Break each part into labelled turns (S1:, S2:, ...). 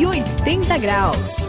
S1: 180 graus.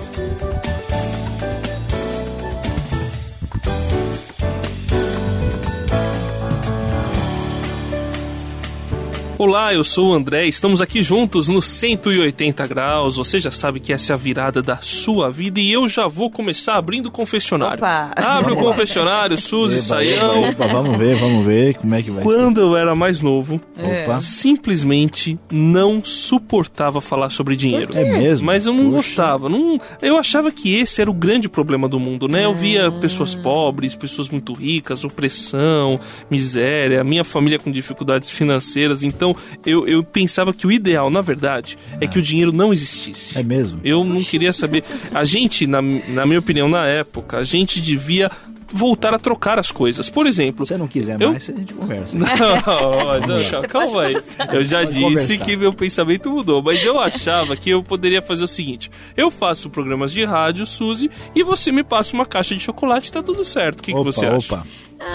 S2: Olá, eu sou o André, estamos aqui juntos no 180 graus. Você já sabe que essa é a virada da sua vida e eu já vou começar abrindo o confessionário.
S3: Opa.
S2: Abre o confessionário, Suzy,
S4: Eba,
S2: Saião.
S4: eba, eba, vamos ver, vamos ver como é que vai
S2: Quando eu era mais novo,
S3: É.
S4: Opa.
S2: simplesmente não suportava falar sobre dinheiro.
S4: É mesmo?
S2: Mas eu não
S4: Puxa.
S2: gostava. Não, eu achava que esse era o grande problema do mundo, né? Eu via pessoas pobres, pessoas muito ricas, opressão, miséria, minha família com dificuldades financeiras. Então eu, eu pensava que o ideal, na verdade, é que o dinheiro não existisse.
S4: É mesmo?
S2: Eu não queria saber. A gente, na, na minha opinião, na época, a gente devia voltar a trocar as coisas. Por exemplo,
S4: Se você não quiser
S2: Eu-
S4: mais, a gente conversa.
S2: não, mas, ó, calma aí. Eu já disse
S4: conversar.
S2: que meu pensamento mudou, mas eu achava que eu poderia fazer o seguinte: eu faço programas de rádio, Suzy, e você me passa uma caixa de chocolate e tá tudo certo. O que, que
S4: opa,
S2: você acha?
S4: opa.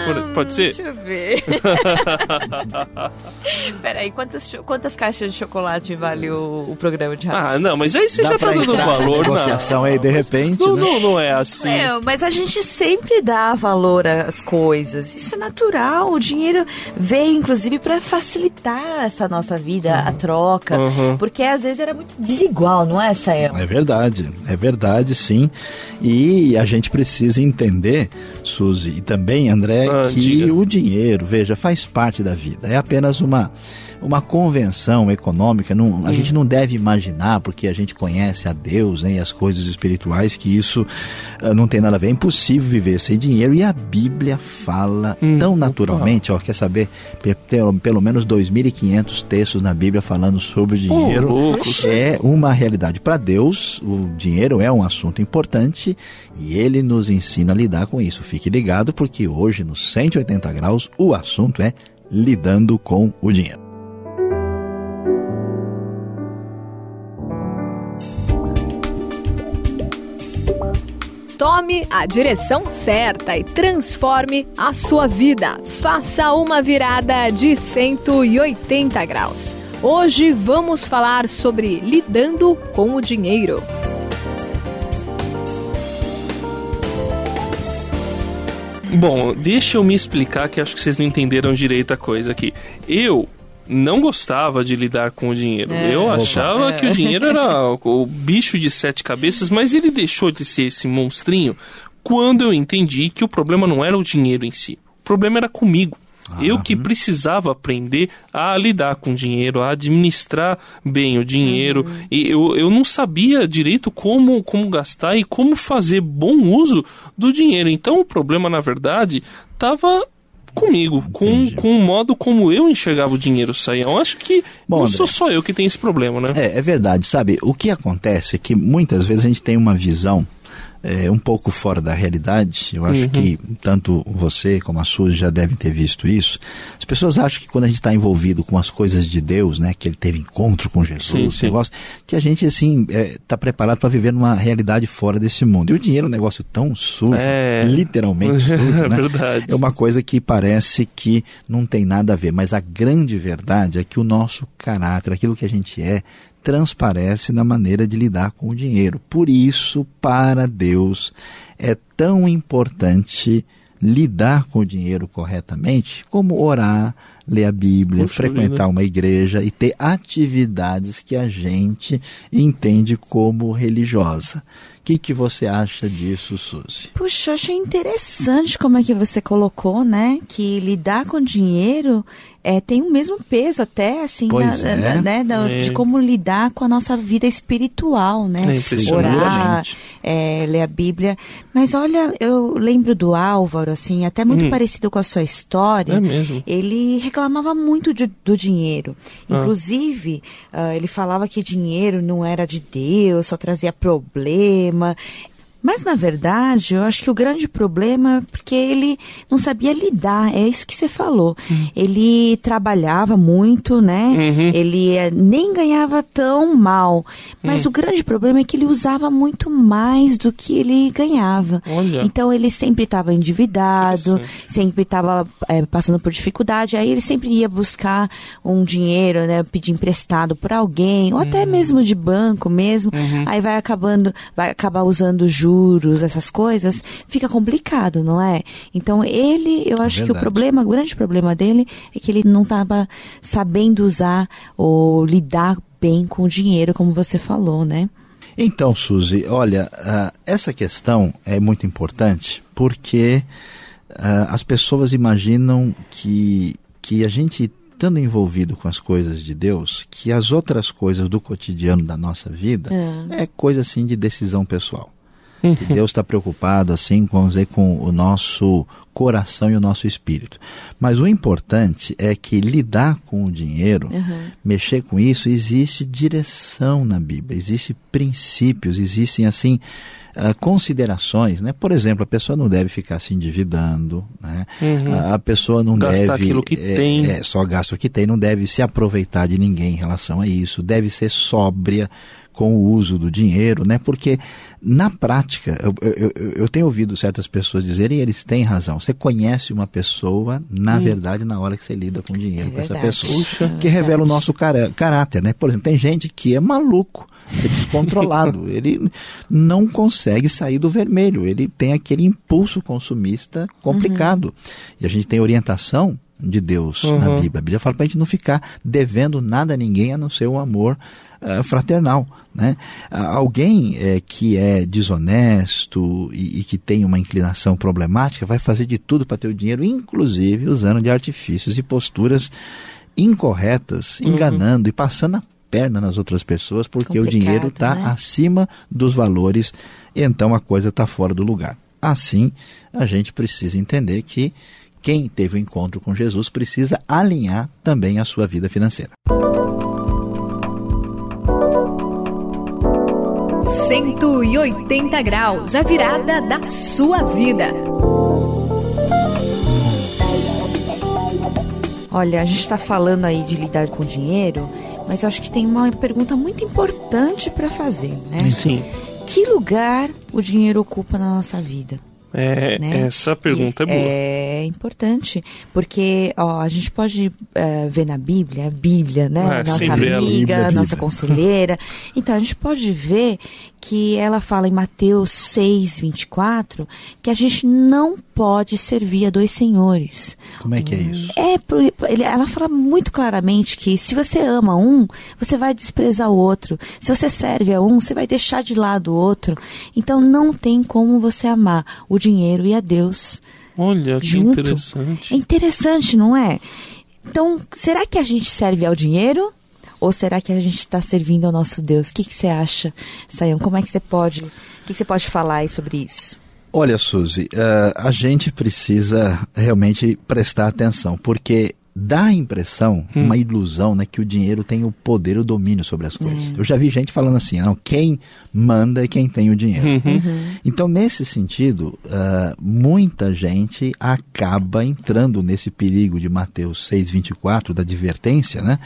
S2: Pode, pode ser?
S3: Deixa eu ver. Peraí, quantas, quantas caixas de chocolate vale o, o programa de rádio?
S2: Ah, não, mas aí você
S4: Dá
S2: já tá dando
S4: entrar na
S2: valor,
S4: negociação aí de repente,
S2: não.
S4: né?
S2: Não, não é assim.
S3: Meu, mas a gente sempre dá valor às coisas. Isso é natural. O dinheiro veio, inclusive, para facilitar essa nossa vida, a troca.
S2: Uhum.
S3: Porque às vezes era muito desigual, não é, Sael?
S4: É verdade, é verdade sim. E a gente precisa entender, Suzy, e também André,
S2: Ah,
S4: que
S2: diga.
S4: o dinheiro, veja, faz parte da vida. É apenas uma, uma convenção econômica. Não, a gente não deve imaginar, porque a gente conhece a Deus né, e as coisas espirituais, que isso ah, não tem nada a ver. É impossível viver sem dinheiro. E a Bíblia fala
S2: Hum,
S4: tão naturalmente, ó, quer saber, Pe- pelo, pelo menos 2.500 textos na Bíblia falando sobre o dinheiro
S2: loucos.
S4: é uma realidade para Deus. O dinheiro é um assunto importante e ele nos ensina a lidar com isso. Fique ligado porque hoje no 180 graus o assunto é lidando com o dinheiro.
S1: Tome a direção certa e transforme a sua vida. Faça uma virada de 180 graus. Hoje vamos falar sobre lidando com o dinheiro.
S2: Bom, deixa eu me explicar que acho que vocês não entenderam direito a coisa aqui. Eu não gostava de lidar com o dinheiro.
S3: É.
S2: Eu
S4: Opa.
S2: achava que o dinheiro era o o bicho de sete cabeças, mas ele deixou de ser esse monstrinho quando eu entendi que o problema não era o dinheiro em si. O problema era comigo. Eu que precisava aprender a lidar com o dinheiro, a administrar bem o dinheiro. E eu, eu não sabia direito como, como gastar e como fazer bom uso do dinheiro. Então o problema, na verdade, estava comigo, com,
S4: Entendi.
S2: com o modo como eu enxergava o dinheiro, Saião. Acho que
S4: Bom,
S2: não
S4: André.
S2: sou só eu que tenho esse problema, né?
S4: É, é verdade, sabe? O que acontece é que muitas vezes a gente tem uma visão é, um pouco fora da realidade. Eu acho
S2: Uhum.
S4: que tanto você como a Suzy já devem ter visto isso. As pessoas acham que quando a gente está envolvido com as coisas de Deus, né, que ele teve encontro com Jesus,
S2: Sim, sim.
S4: negócio, que a gente assim está preparado para viver numa realidade fora desse mundo. E o dinheiro é um negócio tão sujo,
S2: É.
S4: literalmente sujo,
S2: É
S4: né?
S2: verdade.
S4: É uma coisa que parece que não tem nada a ver, mas a grande verdade é que o nosso caráter, aquilo que a gente é, transparece na maneira de lidar com o dinheiro. Por isso, para Deus, é tão importante lidar com o dinheiro corretamente como orar, ler a Bíblia,
S2: Puxa
S4: frequentar uma igreja e ter atividades que a gente entende como religiosa. O que, que você acha disso, Suzy?
S3: Puxa, eu achei interessante como é que você colocou, né? Que lidar com dinheiro é, tem o mesmo peso até, assim, na-
S4: é.
S3: na- né, da-
S2: É.
S3: de como lidar com a nossa vida espiritual, né?
S2: É.
S3: Orar, é, ler a Bíblia. Mas olha, eu lembro do Álvaro, assim, até muito
S2: Hum.
S3: parecido com a sua história.
S2: É mesmo.
S3: Ele reclamava muito de- do dinheiro.
S2: Ah.
S3: Inclusive, ah, ele falava que dinheiro não era de Deus, só trazia problema. Mas, na verdade, eu acho que o grande problema é porque ele não sabia lidar, é isso que você falou. Uhum. Ele trabalhava muito, né? Uhum. Ele eh, nem ganhava tão mal. Mas uhum. o grande problema é que ele usava muito mais do que ele ganhava. Olha. Então, ele sempre estava endividado, sempre estava é, passando por dificuldade. Aí, ele sempre ia buscar um dinheiro, né? Pedir emprestado por alguém, ou até hum. mesmo de banco mesmo. Uhum. Aí vai acabando, vai acabar usando juros, essas coisas, fica complicado, não é? Então ele, eu acho que o problema, o grande problema dele é que ele não estava sabendo usar ou lidar bem com o dinheiro, como você falou, né?
S4: Então, Suzy, olha, uh, essa questão é muito importante porque uh, as pessoas imaginam que, que a gente estando envolvido com as coisas de Deus, que as outras coisas do cotidiano da nossa vida é, é coisa assim de decisão pessoal. Uhum. Que Deus está preocupado assim com, dizer, com o nosso coração e o nosso espírito. Mas o importante é que lidar com o dinheiro, uhum. mexer com isso, existe direção na Bíblia, existem princípios, existem assim uh, considerações, né? Por exemplo, a pessoa não deve ficar se endividando, né? Uhum. A, a, pessoa não Gastar deve
S2: aquilo que é, tem,
S4: é, só gasta o que tem, não deve se aproveitar de ninguém em relação a isso, deve ser sóbria com o uso do dinheiro, né? Porque na prática, eu, eu, eu, tenho ouvido certas pessoas dizerem, e eles têm razão. Você conhece uma pessoa, na hum. verdade, na hora que você lida com dinheiro é com essa pessoa, Puxa, que revela o nosso caráter, né? Por exemplo, tem gente que é maluco, é descontrolado, ele não consegue sair do vermelho, ele tem aquele impulso consumista complicado. Uhum. E a gente tem orientação de Deus uhum. na Bíblia. A Bíblia fala para a gente não ficar devendo nada a ninguém a não ser o amor uh, fraternal. Né? Uh, alguém uh, que é desonesto e, e, que tem uma inclinação problemática vai fazer de tudo para ter o dinheiro, inclusive usando de artifícios e posturas incorretas, uhum. enganando e passando a perna nas outras pessoas porque Complicado, o dinheiro está né? acima dos valores, então a coisa está fora do lugar. Assim, a gente precisa entender que quem teve o um encontro com Jesus precisa alinhar também a sua vida financeira.
S1: 180 graus, a virada da sua vida.
S3: Olha, a gente está falando aí de lidar com dinheiro, mas eu acho que tem uma pergunta muito importante para fazer, né?
S2: Sim.
S3: Que lugar o dinheiro ocupa na nossa vida?
S2: É, né? Essa pergunta e, é boa.
S3: É importante, porque ó, a gente pode é, ver na Bíblia, a Bíblia, né? É, nossa amiga, nossa conselheira. Então, a gente pode ver que ela fala em Mateus 6, 24, que a gente não pode servir a dois senhores.
S4: Como é que é isso?
S3: É, ela fala muito claramente que se você ama um, você vai desprezar o outro. Se você serve a um, você vai deixar de lado o outro. Então não tem como você amar o dinheiro e a Deus.
S2: Olha, que junto. interessante.
S3: É interessante, não é? Então, será que a gente serve ao dinheiro ou será que a gente está servindo ao nosso Deus? O que, que você acha, Sayão? Como é que você pode, o que, que você pode falar sobre isso?
S4: Olha, Suzy, uh, a gente precisa realmente prestar atenção, porque dá a impressão, hum. uma ilusão, né, que o dinheiro tem o poder, o domínio sobre as coisas. Hum. Eu já vi gente falando assim, não, quem manda é quem tem o dinheiro. Uhum. uhum. Então, nesse sentido, uh, muita gente acaba entrando nesse perigo de Mateus 6,24, da advertência, né,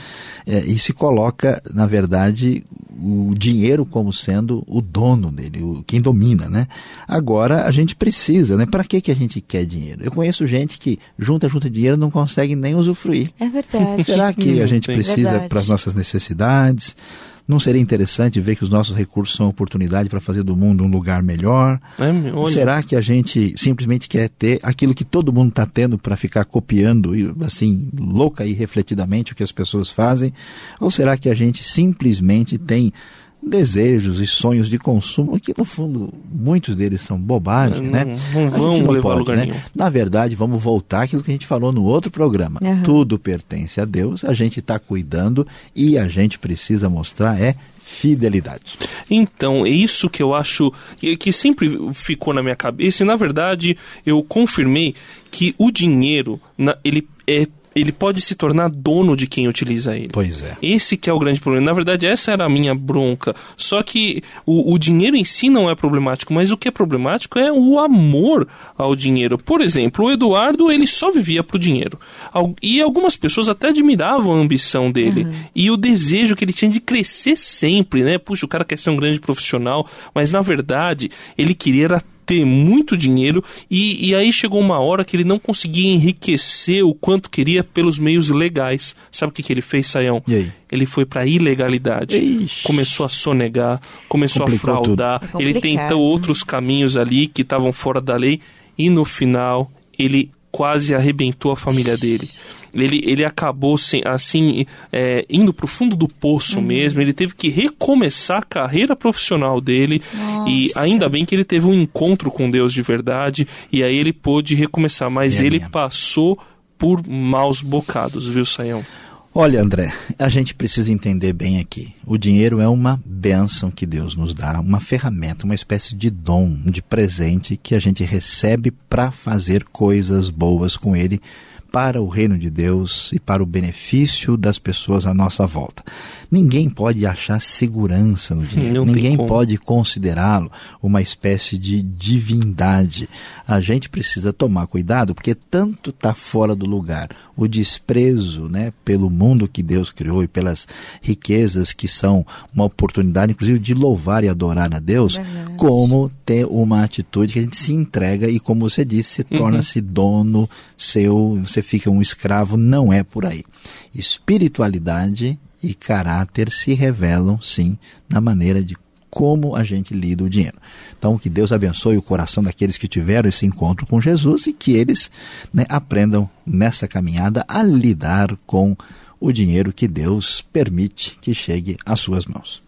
S4: é, e se coloca, na verdade, o dinheiro como sendo o dono dele, o, quem domina, né? Agora, a gente precisa, né? Para que, que a gente quer dinheiro? Eu conheço gente que junta, junta dinheiro não consegue nem usufruir usufruir.
S3: É verdade.
S4: Será que a gente precisa para as nossas necessidades? Não seria interessante ver que os nossos recursos são oportunidade para fazer do mundo um lugar melhor? É, Será que a gente simplesmente quer ter aquilo que todo mundo está tendo para ficar copiando, assim, louca e refletidamente o que as pessoas fazem? Ou será que a gente simplesmente tem desejos e sonhos de consumo que no fundo muitos deles são bobagem, não, né?
S2: Não vão não levar pode, lugar né? nenhum.
S4: Na verdade, vamos voltar àquilo que a gente falou no outro programa. Uhum. Tudo pertence a Deus, a gente está cuidando e a gente precisa mostrar é fidelidade.
S2: Então, é isso que eu acho que, que sempre ficou na minha cabeça e na verdade eu confirmei que o dinheiro, na, ele é ele pode se tornar dono de quem utiliza ele.
S4: Pois é.
S2: Esse que é o grande problema. Na verdade, essa era a minha bronca. Só que o, o dinheiro em si não é problemático, mas o que é problemático é o amor ao dinheiro. Por exemplo, o Eduardo, ele só vivia pro dinheiro. E algumas pessoas até admiravam a ambição dele uhum. e o desejo que ele tinha de crescer sempre, né? Puxa, o cara quer ser um grande profissional, mas na verdade, ele queria era ter muito dinheiro e, e aí chegou uma hora que ele não conseguia enriquecer o quanto queria pelos meios legais. Sabe o que, que ele fez, Saião? Ele foi para ilegalidade, Ixi. começou a sonegar, começou Complicou a fraudar, é ele tentou outros caminhos ali que estavam fora da lei e no final ele quase arrebentou a família dele ele, ele acabou sem, assim é, indo para o fundo do poço uhum. mesmo. Ele teve que recomeçar a carreira profissional dele Nossa. e ainda bem que ele teve um encontro com Deus de verdade e aí ele pôde recomeçar. Mas é ele minha. passou por maus bocados, viu, Saião?
S4: Olha, André, a gente precisa entender bem aqui. O dinheiro é uma bênção que Deus nos dá, uma ferramenta, uma espécie de dom, de presente que a gente recebe para fazer coisas boas com ele para o reino de Deus e para o benefício das pessoas à nossa volta. Ninguém pode achar segurança no dinheiro, Não ninguém pode considerá-lo uma espécie de divindade. A gente precisa tomar cuidado porque tanto está fora do lugar o desprezo né, pelo mundo que Deus criou e pelas riquezas que são uma oportunidade, inclusive, de louvar e adorar a Deus, Verdade. como ter uma atitude que a gente se entrega e, como você disse, se torna-se uhum. dono seu, você fica um escravo, não é por aí. Espiritualidade e caráter se revelam, sim, na maneira de como a gente lida o dinheiro. Então, que Deus abençoe o coração daqueles que tiveram esse encontro com Jesus e que eles né, aprendam nessa caminhada a lidar com o dinheiro que Deus permite que chegue às suas mãos.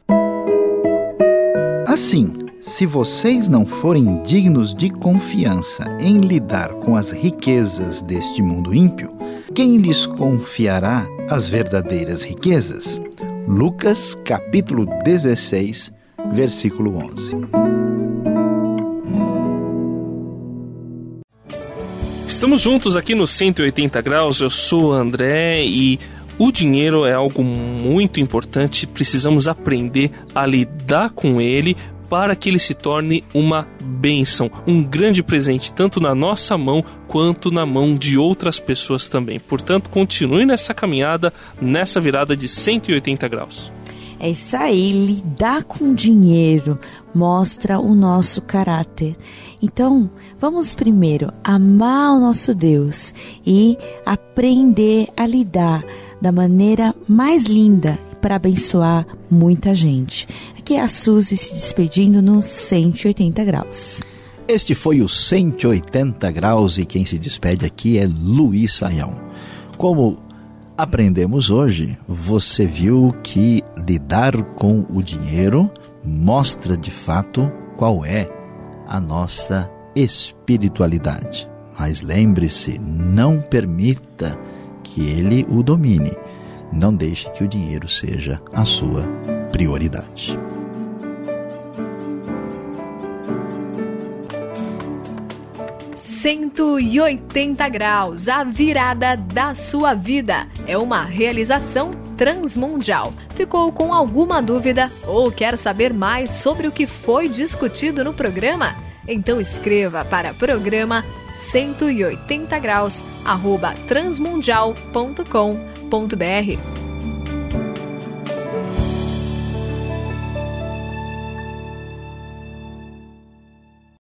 S4: Assim, se vocês não forem dignos de confiança em lidar com as riquezas deste mundo ímpio, quem lhes confiará as verdadeiras riquezas? Lucas capítulo 16, versículo 11.
S2: Estamos juntos aqui no 180 graus. Eu sou André e o dinheiro é algo muito importante. Precisamos aprender a lidar com ele para que ele se torne uma bênção, um grande presente, tanto na nossa mão quanto na mão de outras pessoas também. Portanto, continue nessa caminhada, nessa virada de 180 graus.
S3: É isso aí, lidar com dinheiro mostra o nosso caráter. Então, vamos primeiro amar o nosso Deus e aprender a lidar da maneira mais linda para abençoar muita gente. Aqui é a Suzy se despedindo no 180 graus.
S4: Este foi o 180 graus e quem se despede aqui é Luiz Saião. Como aprendemos hoje, você viu que lidar com o dinheiro mostra de fato qual é a nossa espiritualidade. Mas lembre-se, não permita que ele o domine. Não deixe que o dinheiro seja a sua prioridade.
S1: Cento e oitenta graus, a virada da sua vida. É uma realização transmundial. Ficou com alguma dúvida ou quer saber mais sobre o que foi discutido no programa? Então escreva para programa 180 graus arroba transmundial.com.br www.cultura.br.